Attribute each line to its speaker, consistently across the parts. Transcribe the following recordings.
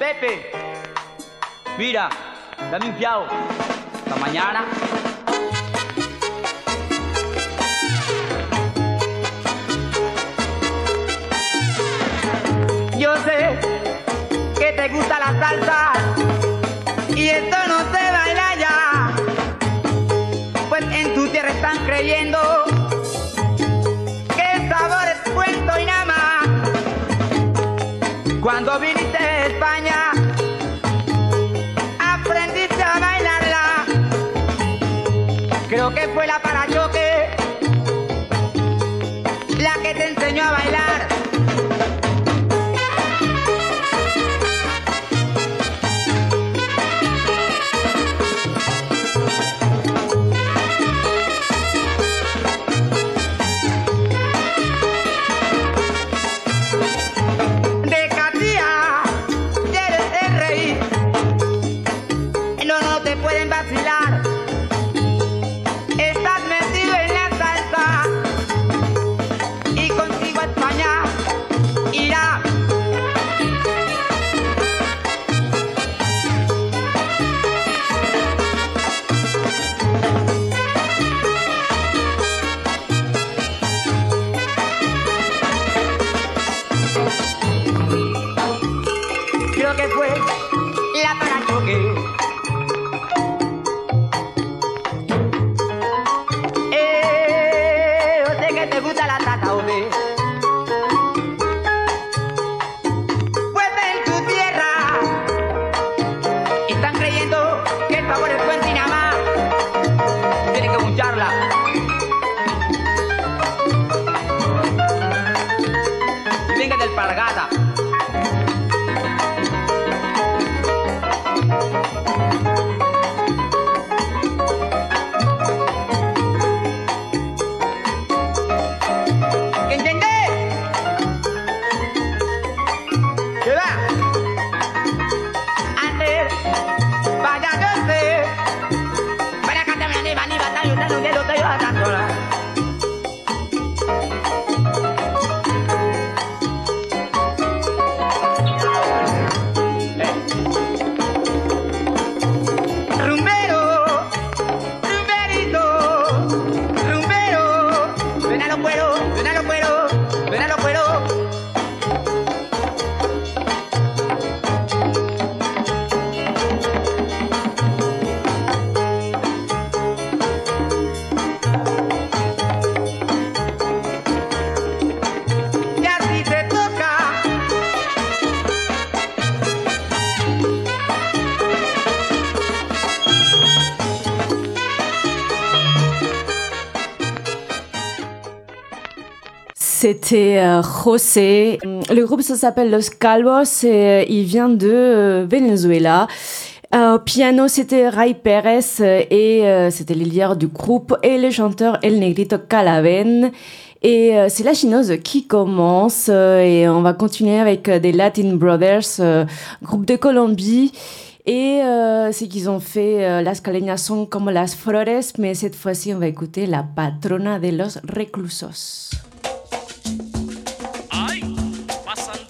Speaker 1: Pepe, mira, dame un fiado. Hasta mañana. Yo sé que te gusta la salsa.
Speaker 2: c'était euh, José. Euh, le groupe ça s'appelle Los Calvos et euh, il vient de Venezuela. Au piano, c'était Ray Pérez et c'était le du groupe et le chanteur El Negrito Calaven. Et c'est la chinoise qui commence et on va continuer avec des Latin Brothers, groupe de Colombie. Et euh, c'est qu'ils ont fait euh, Las caleñas son como las flores, mais cette fois-ci, on va écouter la patrona de los reclusos.
Speaker 3: Hasan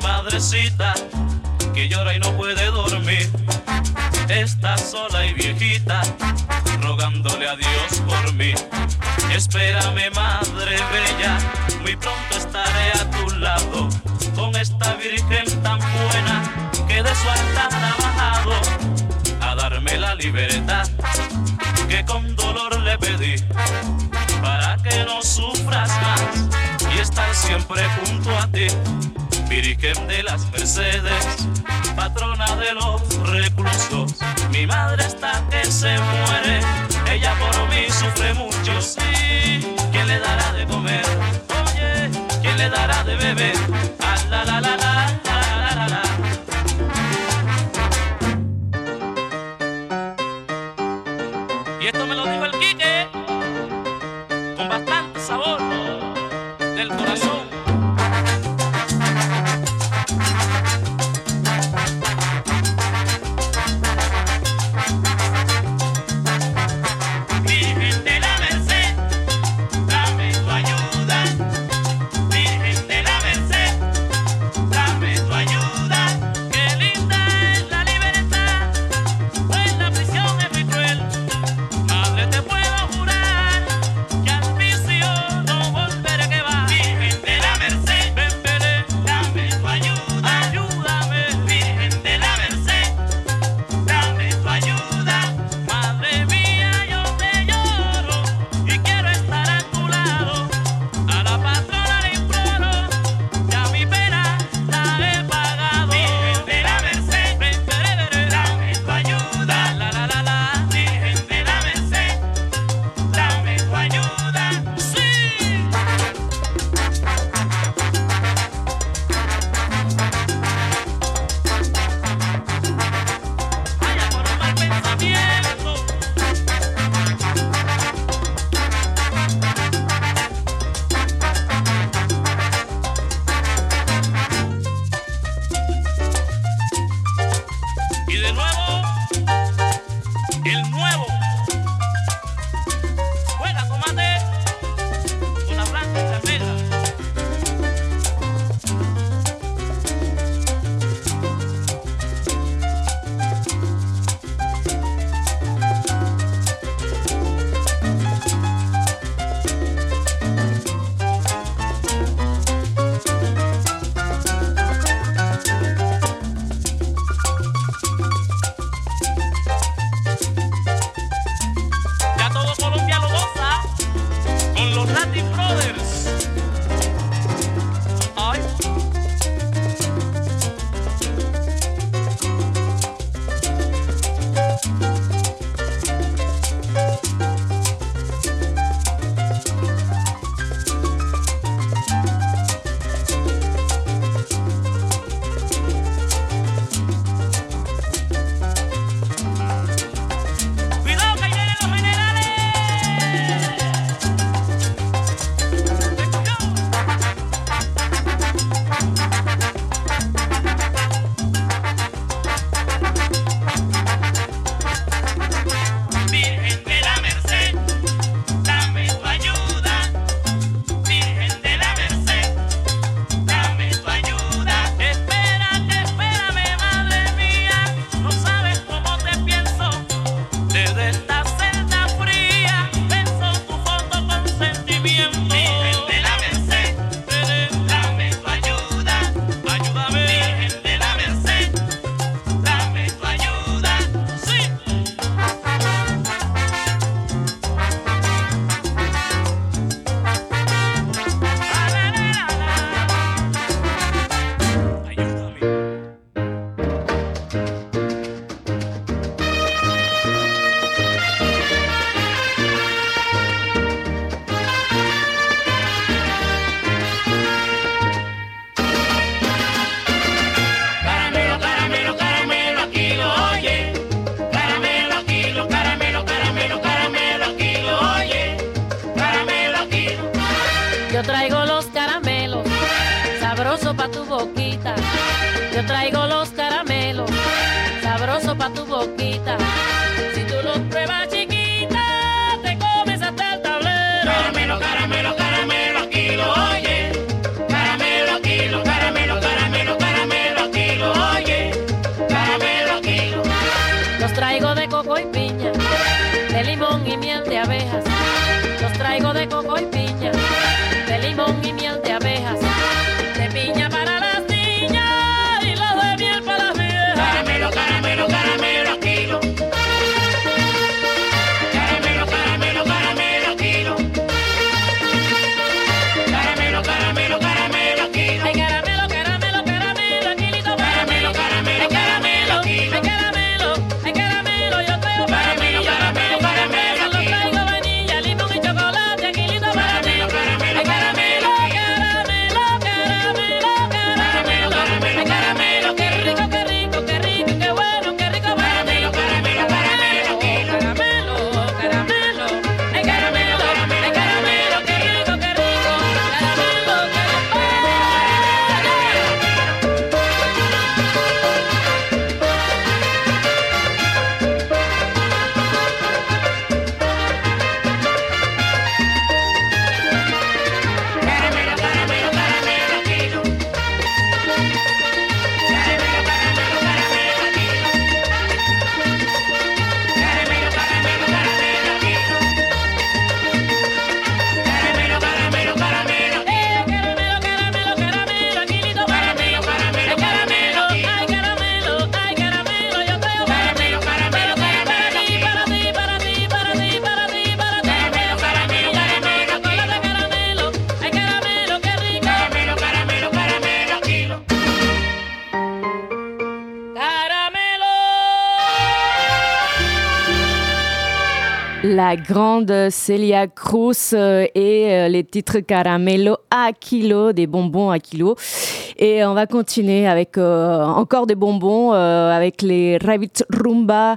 Speaker 3: madrecita que llora y no puede dormir. Está sola y viejita, rogándole a Dios por mí. Espérame, madre bella, muy pronto estaré a tu lado, con esta virgen tan buena que de su altar ha bajado a darme la libertad que con dolor le pedí, para que no sufras más y estar siempre junto a ti. Virgen de las Mercedes, patrona de los reclusos. Mi madre está que se muere, ella por mí sufre mucho, sí. ¿Quién le dará de comer? Oye, ¿quién le dará de beber? Ah, la
Speaker 2: grande Celia Cruz euh, et euh, les titres Caramelo à kilo, des bonbons à kilo. Et on va continuer avec euh, encore des bonbons, avec les Rabbit Rumba.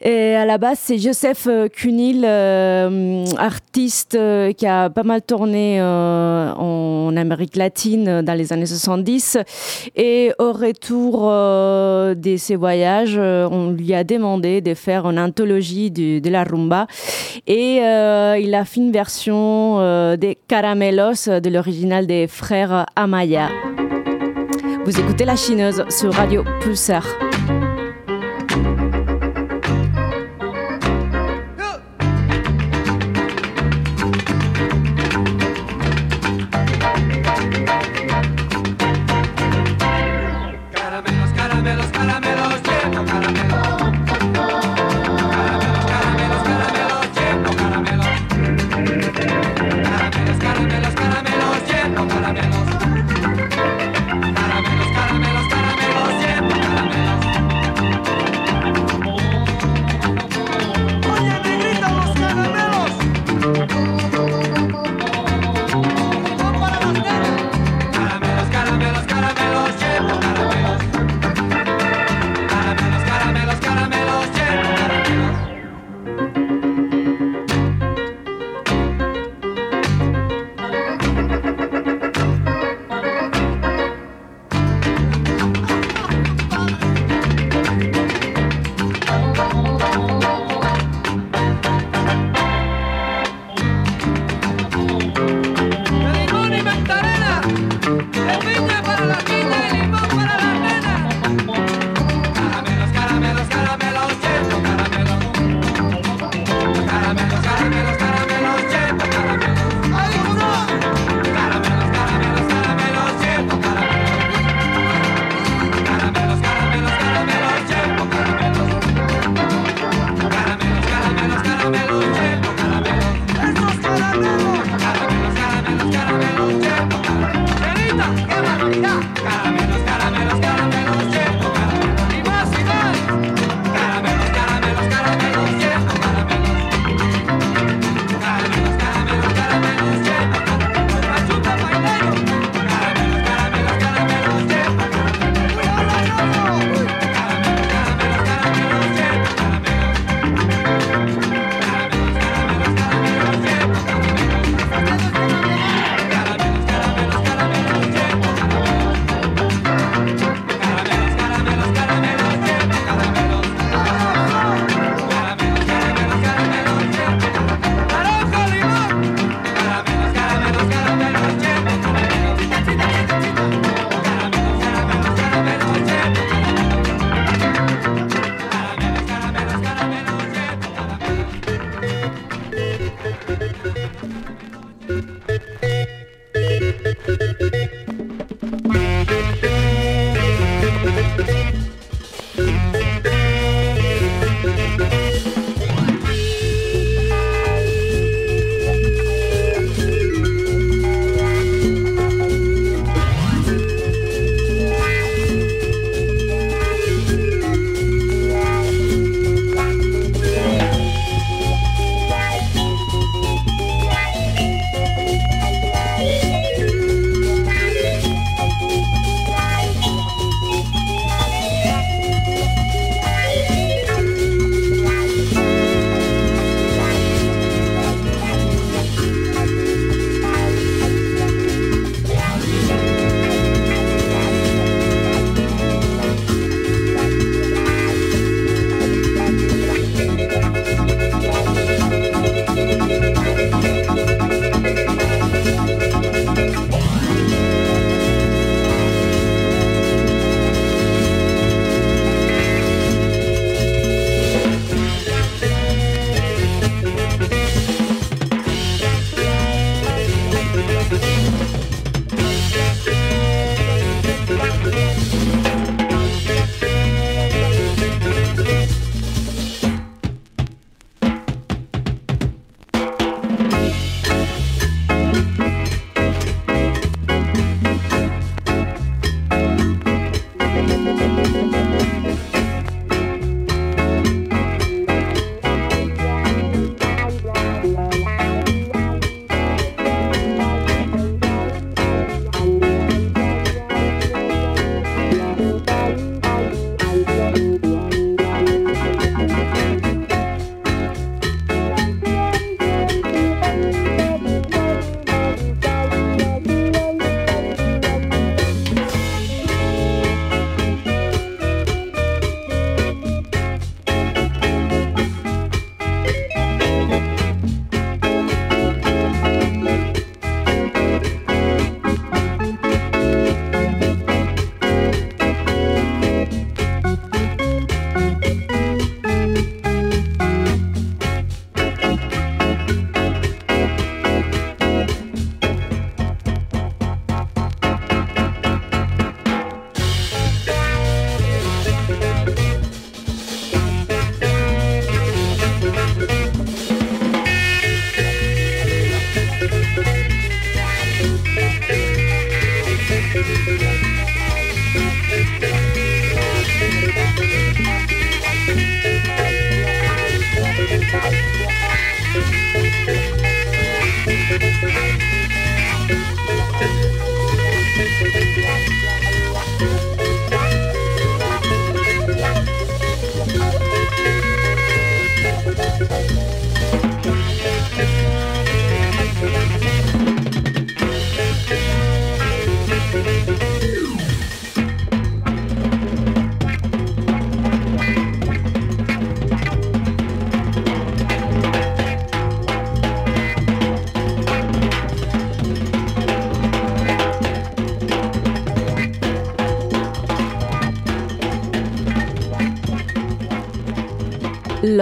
Speaker 2: Et à la base, c'est Joseph Cunil, artiste qui a pas mal tourné en Amérique latine dans les années 70. Et au retour de ses voyages, on lui a demandé de faire une anthologie de la rumba. Et euh, il a fait une version euh, des Caramelos de l'original des frères Amaya. Vous écoutez La Chineuse sur Radio Pulsar.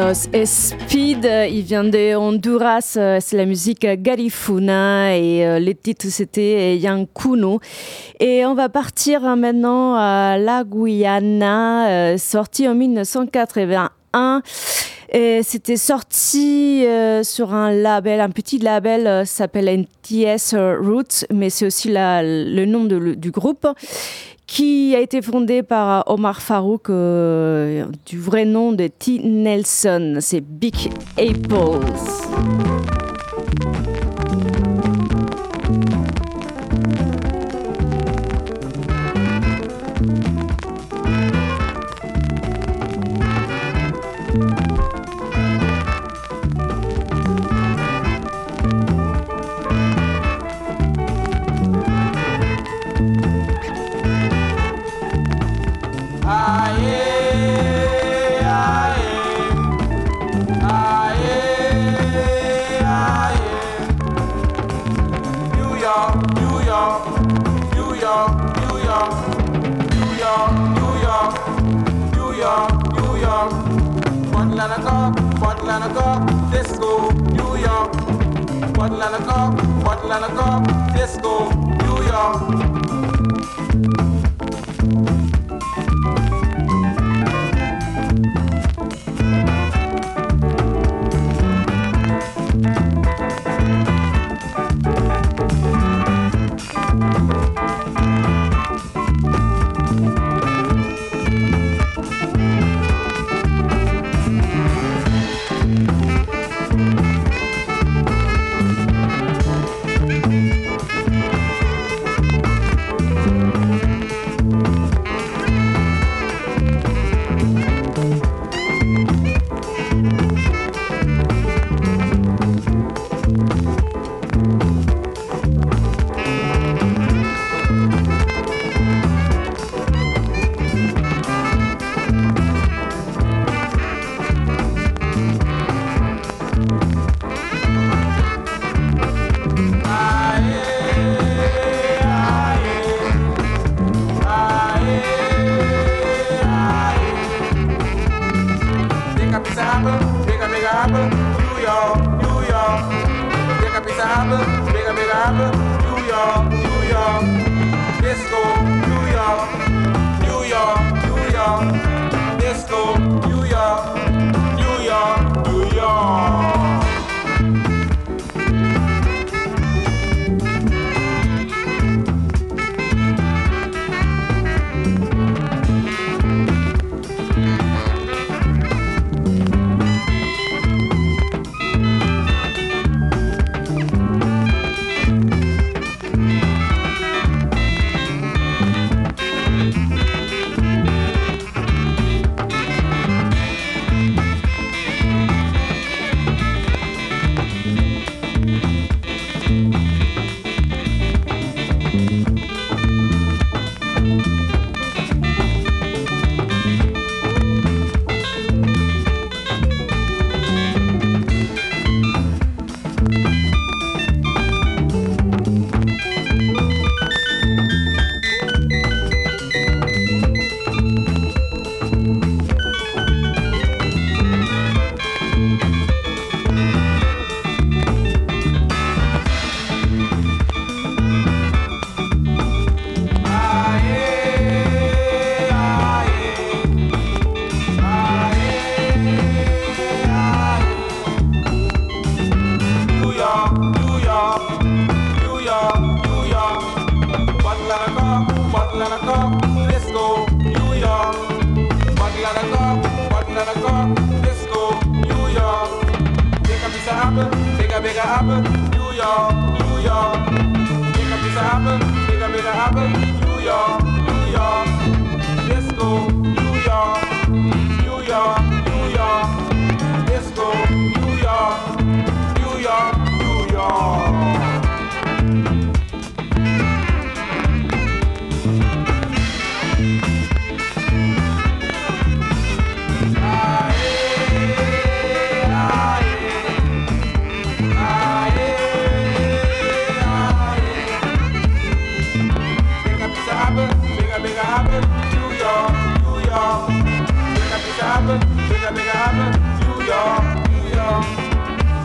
Speaker 2: Los Speed, il vient de Honduras, c'est la musique Garifuna et euh, les titres c'était Yankuno. Et on va partir maintenant à la Guyana, euh, sorti en 1981. Et c'était sorti euh, sur un label, un petit label s'appelle NTS Roots, mais c'est aussi le nom du groupe qui a été fondé par Omar Farouk, euh, du vrai nom de T. Nelson. C'est Big Apples.
Speaker 4: New York, New York,
Speaker 5: New York, New York, New York, New York. One line of cock, one line of cock, disco, New York. One line of cock, one line of cock, disco, New York.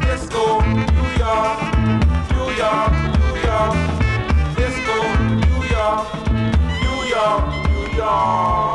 Speaker 5: Let's go, New York, New York, New York. Let's go, New York, New York, New
Speaker 6: York.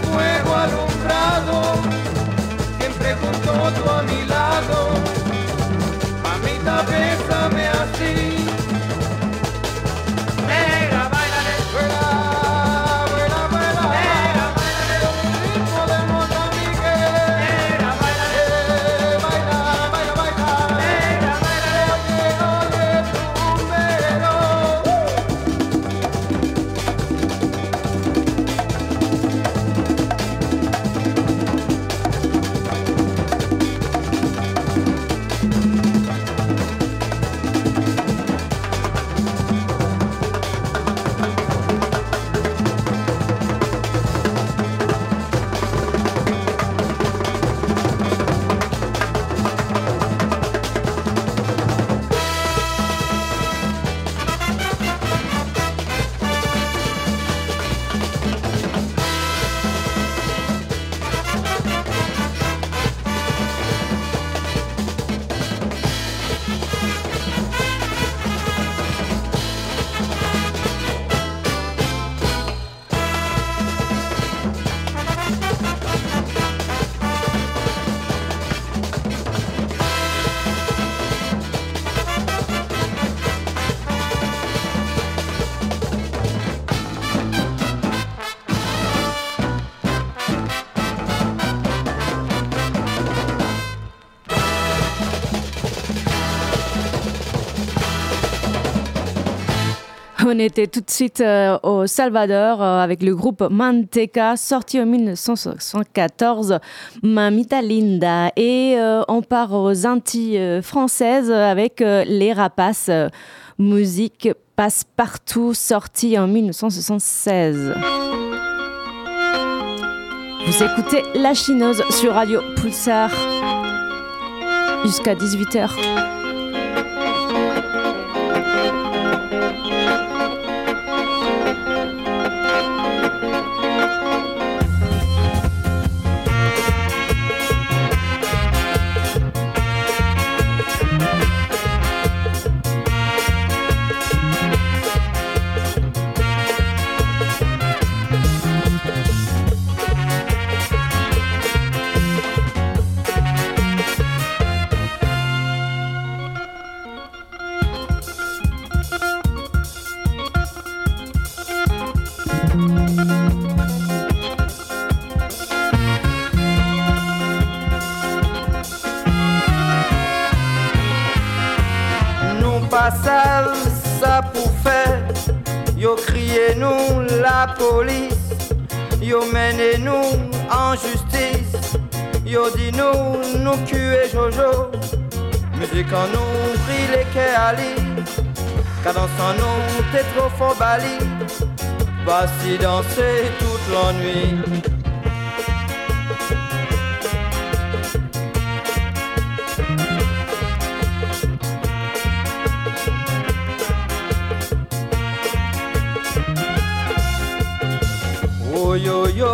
Speaker 6: that. Était tout de suite euh, au Salvador euh, avec le groupe Manteca, sorti en 1974, Mamita Linda. Et euh, on part aux Antilles françaises avec Les Rapaces, musique passe-partout, sorti en 1976. Vous écoutez La Chineuse sur Radio Pulsar jusqu'à 18h.
Speaker 5: Police. Yo mené nous en justice. Yo dit nous nous tuer Jojo. Musique en nous brille les quais Ali Cadence en nous t'es trop fort Bali si danser toute Oh yo yo,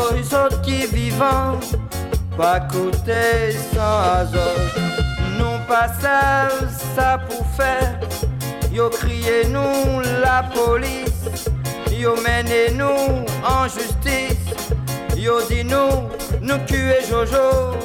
Speaker 5: qui vivants, pas coûter sans azot. Nous passons ça pour faire, yo crié nous la police, yo mené nous en justice, yo dit nous, nous tuer Jojo.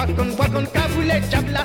Speaker 7: Wakan wakan kabule jabla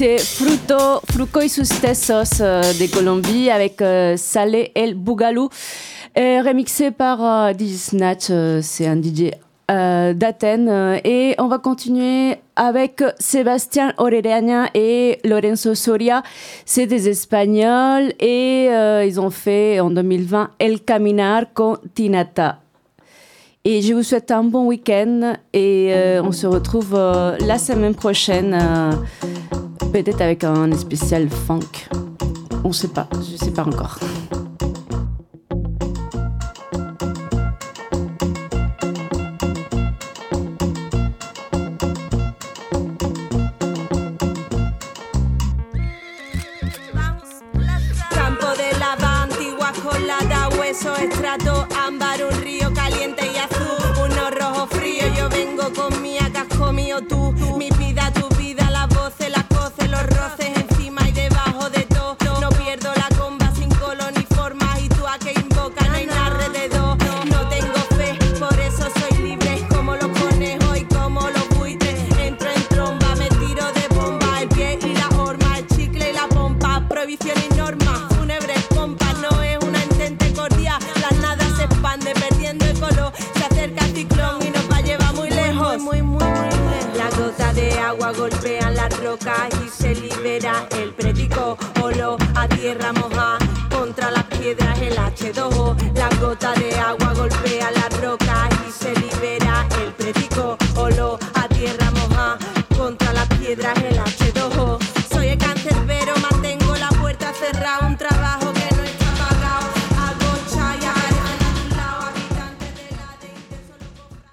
Speaker 8: c'est Fruto, Fruco y sus tesos euh, de Colombie avec euh, Salé El Bougalou, remixé par euh, DJ c'est un DJ d'Athènes. Et on va continuer avec Sébastien Orellana et Lorenzo Soria. C'est des Espagnols et ils ont fait en 2020 El Caminar con Tinata. Et je vous souhaite un bon week-end et on se retrouve la semaine prochaine Peut-être avec un spécial funk. On sait pas, je sais pas encore.